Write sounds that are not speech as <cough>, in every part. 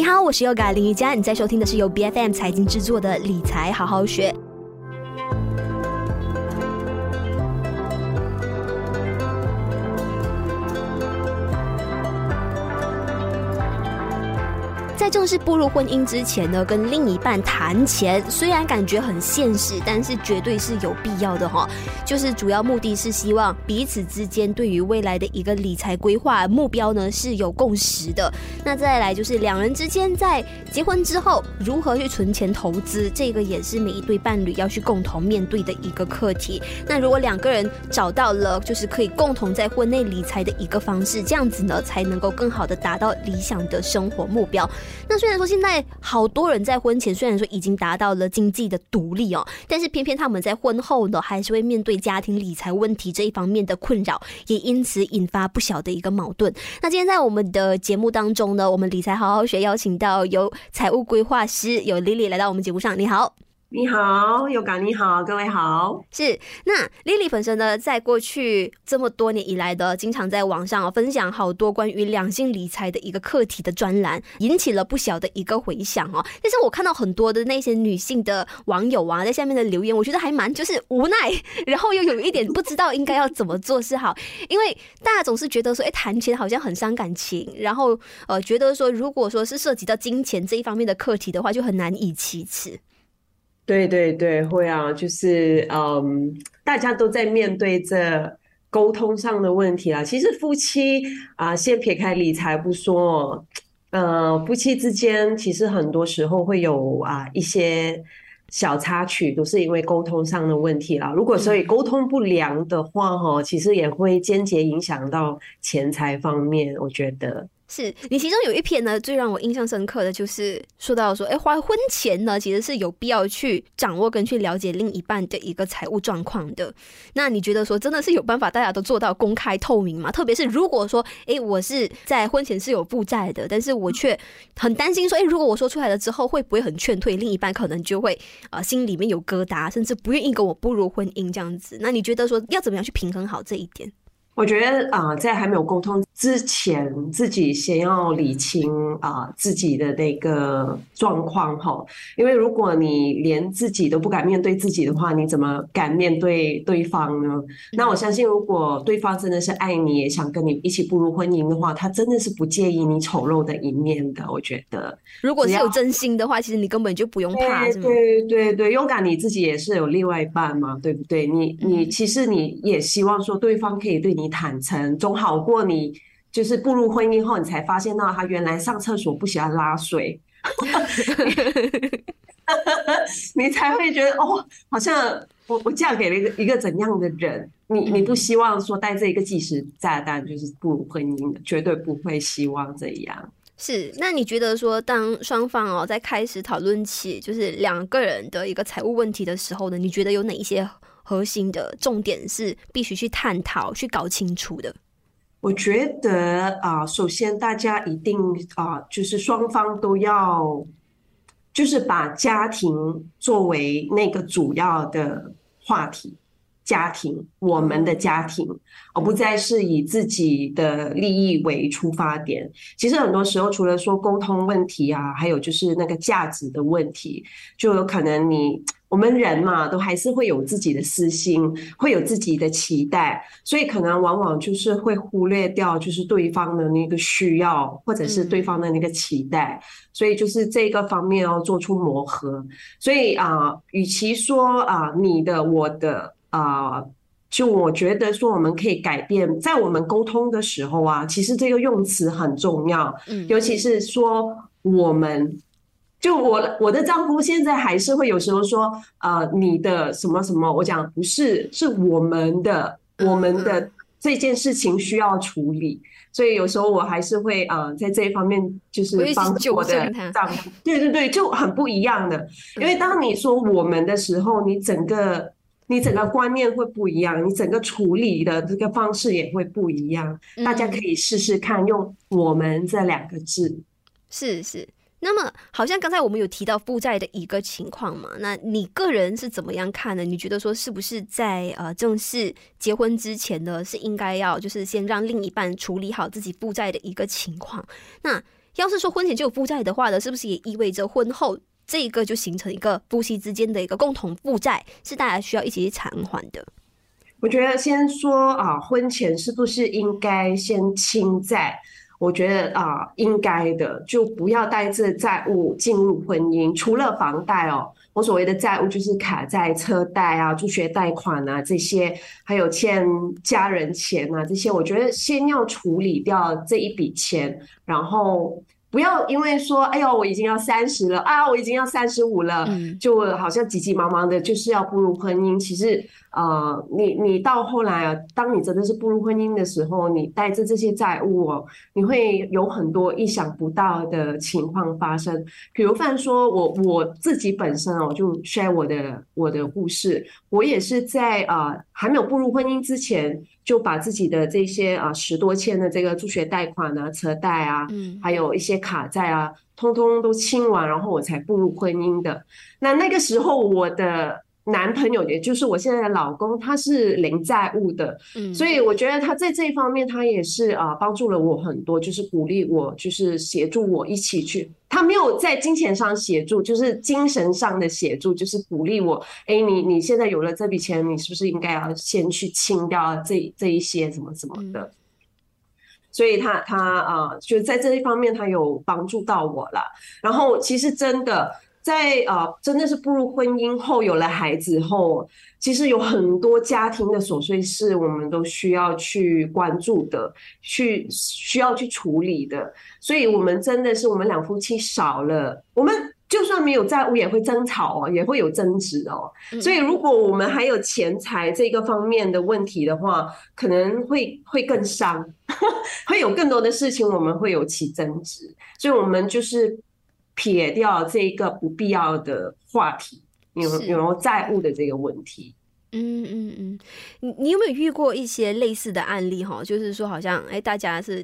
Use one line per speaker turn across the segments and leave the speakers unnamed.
你好，我是优嘎林瑜伽，你在收听的是由 BFM 财经制作的理财好好学。正式步入婚姻之前呢，跟另一半谈钱，虽然感觉很现实，但是绝对是有必要的哈。就是主要目的是希望彼此之间对于未来的一个理财规划目标呢是有共识的。那再来就是两人之间在结婚之后如何去存钱投资，这个也是每一对伴侣要去共同面对的一个课题。那如果两个人找到了就是可以共同在婚内理财的一个方式，这样子呢才能够更好的达到理想的生活目标。那虽然说现在好多人在婚前虽然说已经达到了经济的独立哦，但是偏偏他们在婚后呢，还是会面对家庭理财问题这一方面的困扰，也因此引发不小的一个矛盾。那今天在我们的节目当中呢，我们理财好好学邀请到有财务规划师有 Lily 来到我们节目上，你好。
你好，Yoga，你好，各位好。
是，那 Lily 本身呢，在过去这么多年以来的，经常在网上分享好多关于两性理财的一个课题的专栏，引起了不小的一个回响哦。但是我看到很多的那些女性的网友啊，在下面的留言，我觉得还蛮就是无奈，然后又有一点不知道应该要怎么做是好，因为大家总是觉得说，哎，谈钱好像很伤感情，然后呃，觉得说，如果说是涉及到金钱这一方面的课题的话，就很难以启齿。
对对对，会啊，就是嗯，大家都在面对着沟通上的问题啊。其实夫妻啊，先撇开理财不说，呃，夫妻之间其实很多时候会有啊一些小插曲，都是因为沟通上的问题啦。如果所以沟通不良的话，哈，其实也会间接影响到钱财方面，我觉得。
是你其中有一篇呢，最让我印象深刻的就是说到说，哎，花婚前呢，其实是有必要去掌握跟去了解另一半的一个财务状况的。那你觉得说，真的是有办法大家都做到公开透明吗？特别是如果说，哎，我是在婚前是有负债的，但是我却很担心说，哎，如果我说出来了之后，会不会很劝退另一半？可能就会啊、心里面有疙瘩，甚至不愿意跟我步入婚姻这样子。那你觉得说，要怎么样去平衡好这一点？
我觉得啊、呃，在还没有沟通之前，自己先要理清啊、呃、自己的那个状况哈。因为如果你连自己都不敢面对自己的话，你怎么敢面对对方呢？那我相信，如果对方真的是爱你，也想跟你一起步入婚姻的话，他真的是不介意你丑陋的一面的。我觉得，
如果是有真心的话，其实你根本就不用怕，
对对对对，勇敢你自己也是有另外一半嘛，对不对？你你其实你也希望说对方可以对你。坦诚总好过你就是步入婚姻后，你才发现到他原来上厕所不喜欢拉水 <laughs> <laughs> 你才会觉得哦，好像我我嫁给了一个一个怎样的人？你你不希望说带这一个计时炸弹就是步入婚姻的，绝对不会希望这样。
是，那你觉得说，当双方哦在开始讨论起就是两个人的一个财务问题的时候呢，你觉得有哪一些？核心的重点是必须去探讨、去搞清楚的。
我觉得啊，首先大家一定啊，就是双方都要，就是把家庭作为那个主要的话题，家庭，我们的家庭，而不再是以自己的利益为出发点。其实很多时候，除了说沟通问题啊，还有就是那个价值的问题，就有可能你。我们人嘛，都还是会有自己的私心，会有自己的期待，所以可能往往就是会忽略掉，就是对方的那个需要，或者是对方的那个期待，所以就是这个方面要做出磨合。所以啊，与其说啊你的我的啊，就我觉得说我们可以改变，在我们沟通的时候啊，其实这个用词很重要，嗯，尤其是说我们。就我我的丈夫现在还是会有时候说，呃，你的什么什么，我讲不是，是我们的我们的这件事情需要处理，所以有时候我还是会呃在这一方面就是帮助我的丈夫，对对对，就很不一样的，因为当你说我们的时候，你整个你整个观念会不一样，你整个处理的这个方式也会不一样，大家可以试试看用我们这两个字，
是是。那么，好像刚才我们有提到负债的一个情况嘛？那你个人是怎么样看呢？你觉得说是不是在呃正式结婚之前呢，是应该要就是先让另一半处理好自己负债的一个情况？那要是说婚前就有负债的话呢，是不是也意味着婚后这一个就形成一个夫妻之间的一个共同负债，是大家需要一起去偿还的？
我觉得先说啊，婚前是不是应该先清债？我觉得啊，应该的，就不要带着债务进入婚姻。除了房贷哦，我所谓的债务就是卡债、车贷啊、助学贷款啊这些，还有欠家人钱啊这些，我觉得先要处理掉这一笔钱，然后。不要因为说，哎呦，我已经要三十了啊，我已经要三十五了，嗯，就好像急急忙忙的，就是要步入婚姻。其实，呃，你你到后来啊，当你真的是步入婚姻的时候，你带着这些债务哦，你会有很多意想不到的情况发生。比如，犯说我我自己本身哦，就 share 我的我的故事，我也是在啊，呃，还没有步入婚姻之前。就把自己的这些啊十多千的这个助学贷款啊、车贷啊，嗯，还有一些卡债啊，通通都清完，然后我才步入婚姻的。那那个时候，我的男朋友，也就是我现在的老公，他是零债务的，嗯，所以我觉得他在这一方面，他也是啊帮助了我很多，就是鼓励我，就是协助我一起去。他没有在金钱上协助，就是精神上的协助，就是鼓励我。哎，你你现在有了这笔钱，你是不是应该要先去清掉这这一些什么什么的？所以他他啊，就在这一方面，他有帮助到我了。然后其实真的。在啊，真的是步入婚姻后，有了孩子后，其实有很多家庭的琐碎事，我们都需要去关注的，去需要去处理的。所以，我们真的是我们两夫妻少了，我们就算没有债务，也会争吵哦，也会有争执哦。所以，如果我们还有钱财这个方面的问题的话，可能会会更伤，<laughs> 会有更多的事情我们会有起争执。所以，我们就是。撇掉这个不必要的话题，有有债务的这个问题。
嗯嗯嗯，你你有没有遇过一些类似的案例哈？就是说，好像哎，大家是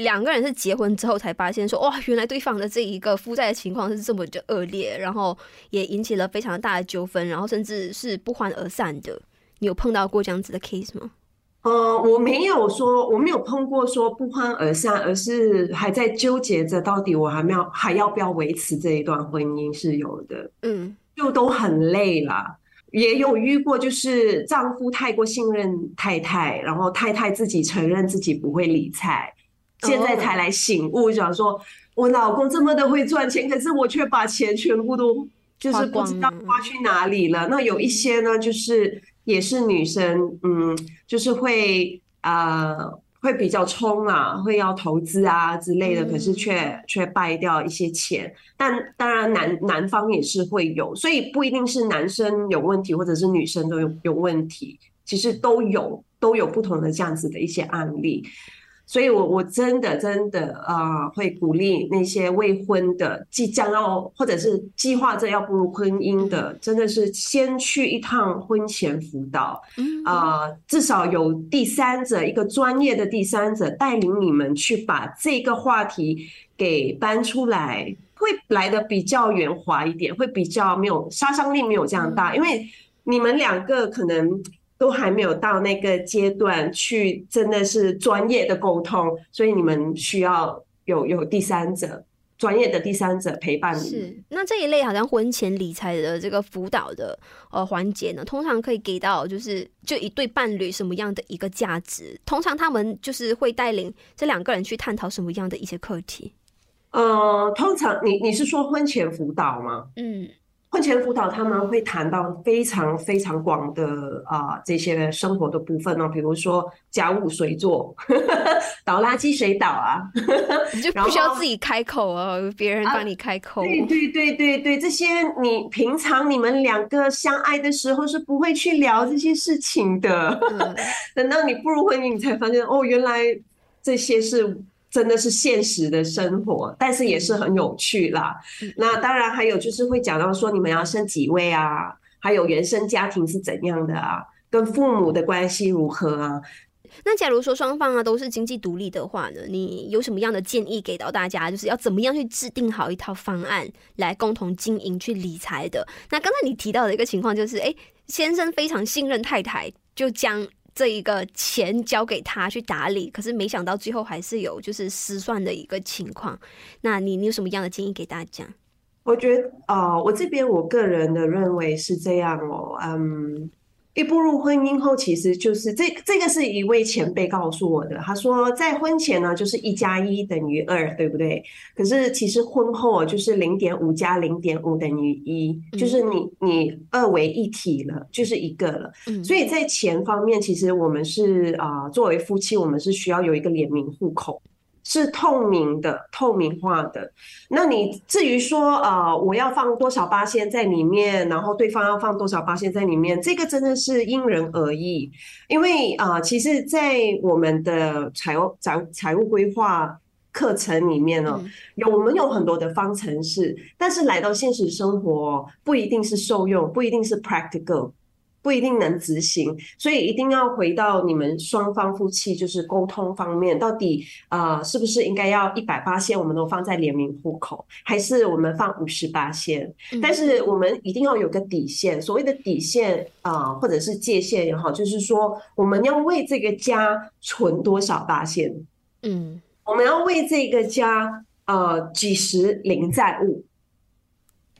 两个人是结婚之后才发现说，哇，原来对方的这一个负债的情况是这么的恶劣，然后也引起了非常大的纠纷，然后甚至是不欢而散的。你有碰到过这样子的 case 吗？
呃，我没有说，我没有碰过说不欢而散，而是还在纠结着到底我还没有还要不要维持这一段婚姻是有的，嗯，就都很累了。也有遇过，就是丈夫太过信任太太，然后太太自己承认自己不会理财，现在才来醒悟，想说我老公这么的会赚钱，可是我却把钱全部都就是不知道花去哪里了。那有一些呢，就是。也是女生，嗯，就是会呃，会比较冲啊，会要投资啊之类的，可是却却败掉一些钱。但当然男男方也是会有，所以不一定是男生有问题，或者是女生都有有问题，其实都有都有不同的这样子的一些案例。所以我，我我真的真的啊、呃，会鼓励那些未婚的、即将要或者是计划着要步入婚姻的，真的是先去一趟婚前辅导，啊、呃，至少有第三者，一个专业的第三者带领你们去把这个话题给搬出来，会来的比较圆滑一点，会比较没有杀伤力，没有这样大，因为你们两个可能。都还没有到那个阶段去，真的是专业的沟通，所以你们需要有有第三者，专业的第三者陪伴你。
是，那这一类好像婚前理财的这个辅导的呃环节呢，通常可以给到就是就一对伴侣什么样的一个价值？通常他们就是会带领这两个人去探讨什么样的一些课题？
呃，通常你你是说婚前辅导吗？嗯。婚前辅导他们会谈到非常非常广的啊、呃、这些生活的部分哦，比如说家务谁做，<laughs> 倒垃圾谁倒啊，<laughs>
你就不需要自己开口哦，别人帮你开口。
对对对对对，这些你平常你们两个相爱的时候是不会去聊这些事情的，嗯、<laughs> 等到你步入婚姻，你才发现哦，原来这些是。真的是现实的生活，但是也是很有趣啦。那当然还有就是会讲到说你们要生几位啊，还有原生家庭是怎样的啊，跟父母的关系如何啊。
那假如说双方啊都是经济独立的话呢，你有什么样的建议给到大家？就是要怎么样去制定好一套方案来共同经营去理财的？那刚才你提到的一个情况就是，哎，先生非常信任太太，就将。这一个钱交给他去打理，可是没想到最后还是有就是失算的一个情况。那你你有什么样的建议给大家？
我觉得啊、我这边我个人的认为是这样哦，嗯。一步入婚姻后，其实就是这这个是一位前辈告诉我的。他说，在婚前呢，就是一加一等于二，对不对？可是其实婚后就是零点五加零点五等于一，就是你你二为一体了，就是一个了。所以在钱方面，其实我们是啊、呃，作为夫妻，我们是需要有一个联名户口。是透明的、透明化的。那你至于说，呃，我要放多少八仙在里面，然后对方要放多少八仙在里面，这个真的是因人而异。因为啊、呃，其实，在我们的财务财财务规划课程里面呢，有我们有很多的方程式，但是来到现实生活，不一定是受用，不一定是 practical。不一定能执行，所以一定要回到你们双方夫妻就是沟通方面，到底啊、呃、是不是应该要一百八线，我们都放在联名户口，还是我们放五十八线？但是我们一定要有个底线，所谓的底线啊、呃，或者是界限也好，就是说我们要为这个家存多少八线？嗯，我们要为这个家呃几十零债务，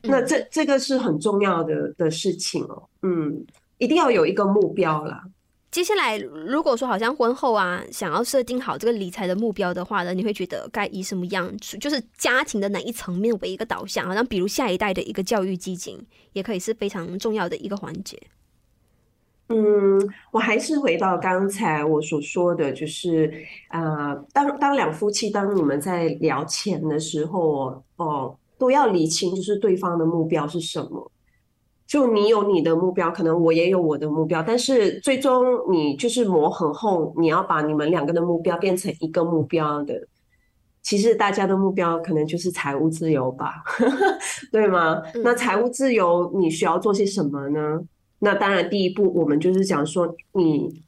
那这这个是很重要的的事情哦，嗯。一定要有一个目标啦。
接下来，如果说好像婚后啊，想要设定好这个理财的目标的话呢，你会觉得该以什么样？就是家庭的哪一层面为一个导向？好像比如下一代的一个教育基金，也可以是非常重要的一个环节。
嗯，我还是回到刚才我所说的，就是呃，当当两夫妻，当你们在聊钱的时候，哦，都要理清，就是对方的目标是什么。就你有你的目标，可能我也有我的目标，但是最终你就是磨合后，你要把你们两个的目标变成一个目标的。其实大家的目标可能就是财务自由吧，<laughs> 对吗？那财务自由你需要做些什么呢？那当然，第一步我们就是讲说，你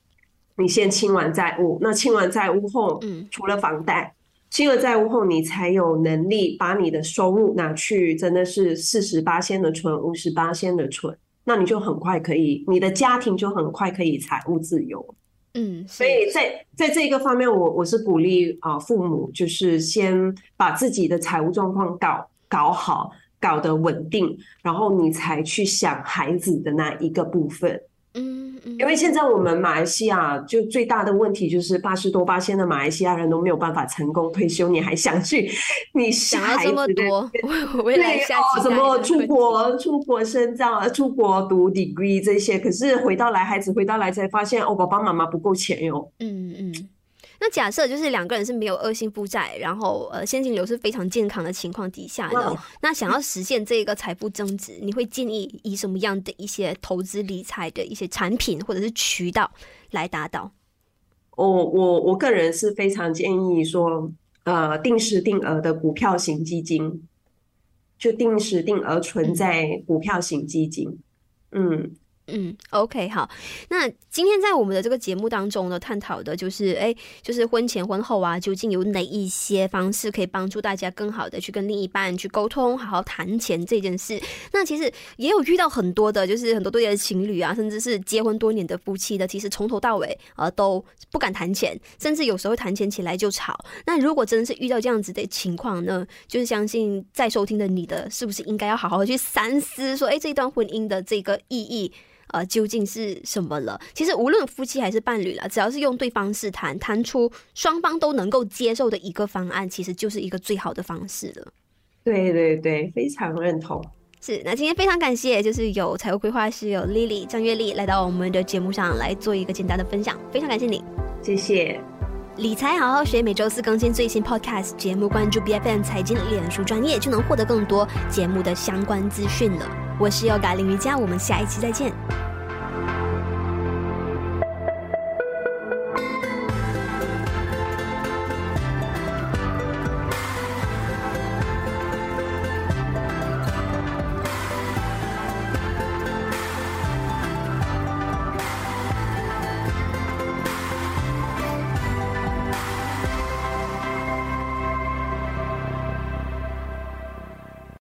你先清完债务，那清完债务后，除了房贷。清了债务后，你才有能力把你的收入拿去，真的是四十八仙的存，五十八仙的存，那你就很快可以，你的家庭就很快可以财务自由。嗯，所以在在这个方面我，我我是鼓励啊，父母就是先把自己的财务状况搞搞好，搞得稳定，然后你才去想孩子的那一个部分。嗯，因为现在我们马来西亚就最大的问题就是八十多八千的马来西亚人都没有办法成功退休，你还想去？你想要这么多？<laughs> 对哦，什么出国、出国深造、出国读 degree 这些，可是回到来，孩子回到来才发现，哦，爸爸妈妈不够钱哟。嗯嗯。
那假设就是两个人是没有恶性负债，然后呃现金流是非常健康的情况底下呢，那想要实现这个财富增值，你会建议以什么样的一些投资理财的一些产品或者是渠道来达到？
我我我个人是非常建议说，呃，定时定额的股票型基金，就定时定额存在股票型基金，嗯。
嗯，OK，好。那今天在我们的这个节目当中呢，探讨的就是，哎，就是婚前婚后啊，究竟有哪一些方式可以帮助大家更好的去跟另一半去沟通，好好谈钱这件事。那其实也有遇到很多的，就是很多对的情侣啊，甚至是结婚多年的夫妻的，其实从头到尾呃都不敢谈钱，甚至有时候谈钱起来就吵。那如果真的是遇到这样子的情况呢，就是相信在收听的你的，是不是应该要好好去三思，说，哎，这一段婚姻的这个意义。呃，究竟是什么了？其实无论夫妻还是伴侣了，只要是用对方式谈，谈出双方都能够接受的一个方案，其实就是一个最好的方式了。
对对对，非常认同。
是，那今天非常感谢，就是有财务规划师有 Lily 张月丽来到我们的节目上来做一个简单的分享，非常感谢你，
谢谢。
理财好好学，每周四更新最新 Podcast 节目，关注 BFM 财经脸书专业就能获得更多节目的相关资讯了。我是 Yoga 林瑜伽，我们下一期再见。